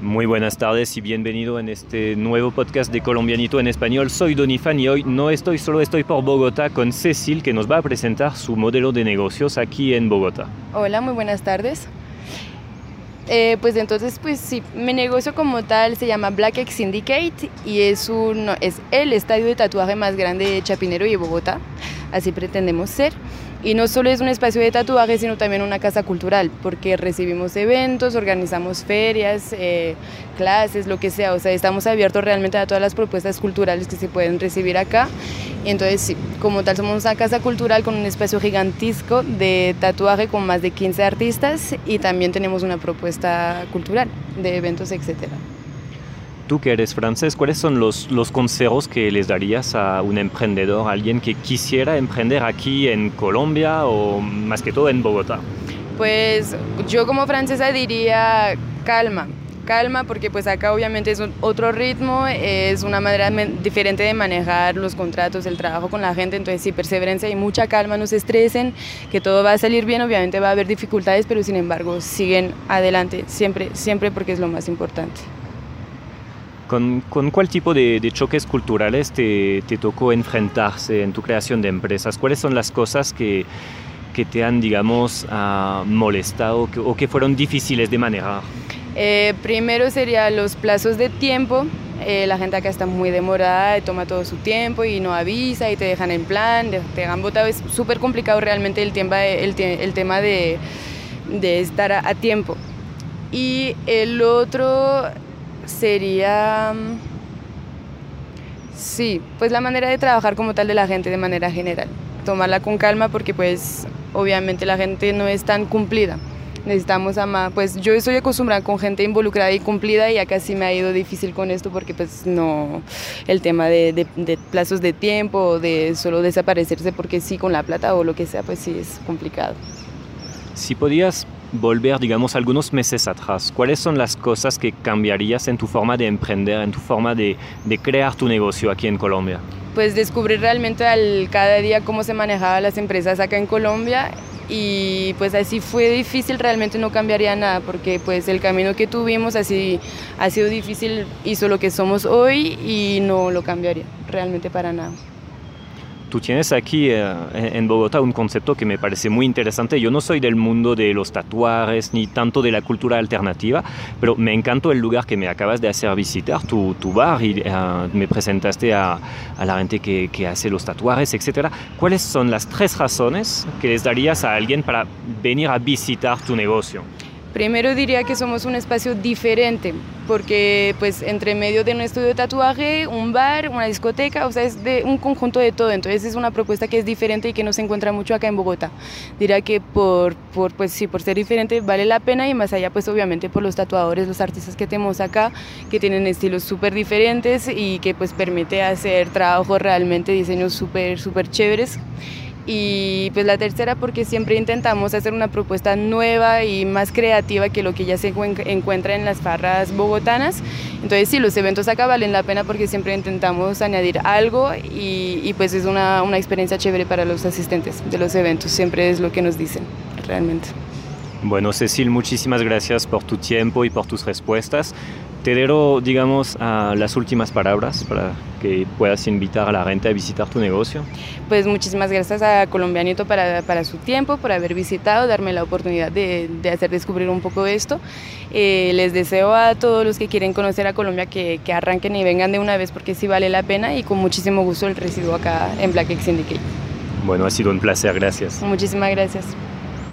Muy buenas tardes y bienvenido en este nuevo podcast de Colombianito en español. Soy Donifan y hoy no estoy solo, estoy por Bogotá con Cecil que nos va a presentar su modelo de negocios aquí en Bogotá. Hola, muy buenas tardes. Eh, pues entonces, pues sí, mi negocio como tal se llama Black X Syndicate y es, un, es el estadio de tatuaje más grande de Chapinero y de Bogotá. Así pretendemos ser. Y no solo es un espacio de tatuaje, sino también una casa cultural, porque recibimos eventos, organizamos ferias, eh, clases, lo que sea. O sea, estamos abiertos realmente a todas las propuestas culturales que se pueden recibir acá. Entonces, sí, como tal, somos una casa cultural con un espacio gigantesco de tatuaje con más de 15 artistas y también tenemos una propuesta cultural de eventos, etcétera. Tú que eres francés, ¿cuáles son los, consejos que les darías a un emprendedor, a alguien que quisiera emprender aquí en Colombia o más que todo en Bogotá? Pues yo como francesa diría calma, calma porque pues acá obviamente es otro ritmo, es una manera diferente de manejar los contratos, el trabajo con la gente, entonces sí, perseverancia y mucha calma, no se estresen, que todo va a salir bien, obviamente va a haber dificultades, pero sin embargo siguen adelante, siempre, siempre porque es lo más importante. ¿Con, con cuál tipo de, de choques culturales te, te, tocó enfrentarse en tu creación de empresas? ¿Cuáles son las cosas que, que te han, digamos, uh, molestado que, o que fueron difíciles de manejar? Eh, primero sería los plazos de tiempo. Eh, la gente acá está muy demorada, toma todo su tiempo y no avisa y te dejan en plan, te dejan botado. Es súper complicado realmente el tema, el, el tema de, de estar a, a tiempo. Y el otro sería, sí, pues la manera de trabajar como tal de la gente de manera general. Tomarla con calma porque pues obviamente la gente no es tan cumplida. Necesitamos amar, pues yo estoy acostumbrada con gente involucrada y cumplida y acá sí me ha ido difícil con esto porque pues no, el tema de, de plazos de tiempo, de solo desaparecerse porque sí con la plata o lo que sea, pues sí es complicado. Si podías volver, digamos, algunos meses atrás, ¿cuáles son las cosas que cambiarías en tu forma de emprender, en tu forma de, de crear tu negocio aquí en Colombia? Pues descubrir realmente al, cada día cómo se manejaban las empresas acá en Colombia y pues así fue difícil, realmente no cambiaría nada porque pues el camino que tuvimos así ha sido difícil, hizo lo que somos hoy y no lo cambiaría realmente para nada. Tú tienes aquí eh, en Bogotá un concepto que me parece muy interesante. Yo no soy del mundo de los tatuajes ni tanto de la cultura alternativa, pero me encantó el lugar que me acabas de hacer visitar, tu, tu bar, y uh, me presentaste a, a la gente que, que, hace los tatuajes, etc. ¿Cuáles son las tres razones que les darías a alguien para venir a visitar tu negocio? Primero diría que somos un espacio diferente, porque pues entre medio de un estudio de tatuaje, un bar, una discoteca, o sea, es de un conjunto de todo, entonces es una propuesta que es diferente y que no se encuentra mucho acá en Bogotá. Diría que por, por, pues, sí, por ser diferente vale la pena y más allá pues obviamente por los tatuadores, los artistas que tenemos acá, que tienen estilos súper diferentes y que pues permite hacer trabajos realmente, diseños súper, súper chéveres y pues la tercera porque siempre intentamos hacer una propuesta nueva y más creativa que lo que ya se encuentra en las farras bogotanas. Entonces sí, los eventos acá valen la pena porque siempre intentamos añadir algo y, y pues es una, una experiencia chévere para los asistentes de los eventos, siempre es lo que nos dicen realmente. Bueno, Cecil, muchísimas gracias por tu tiempo y por tus respuestas. Te dejo, digamos, a las últimas palabras para que puedas invitar a la gente a visitar tu negocio. Pues muchísimas gracias a Colombianito para, para su tiempo, por haber visitado, darme la oportunidad de, de hacer descubrir un poco esto. Eh, les deseo a todos los que quieren conocer a Colombia que, que, arranquen y vengan de una vez porque sí vale la pena y con muchísimo gusto el recibo acá en Black X Syndicate. Bueno, ha sido un placer, gracias. Muchísimas gracias.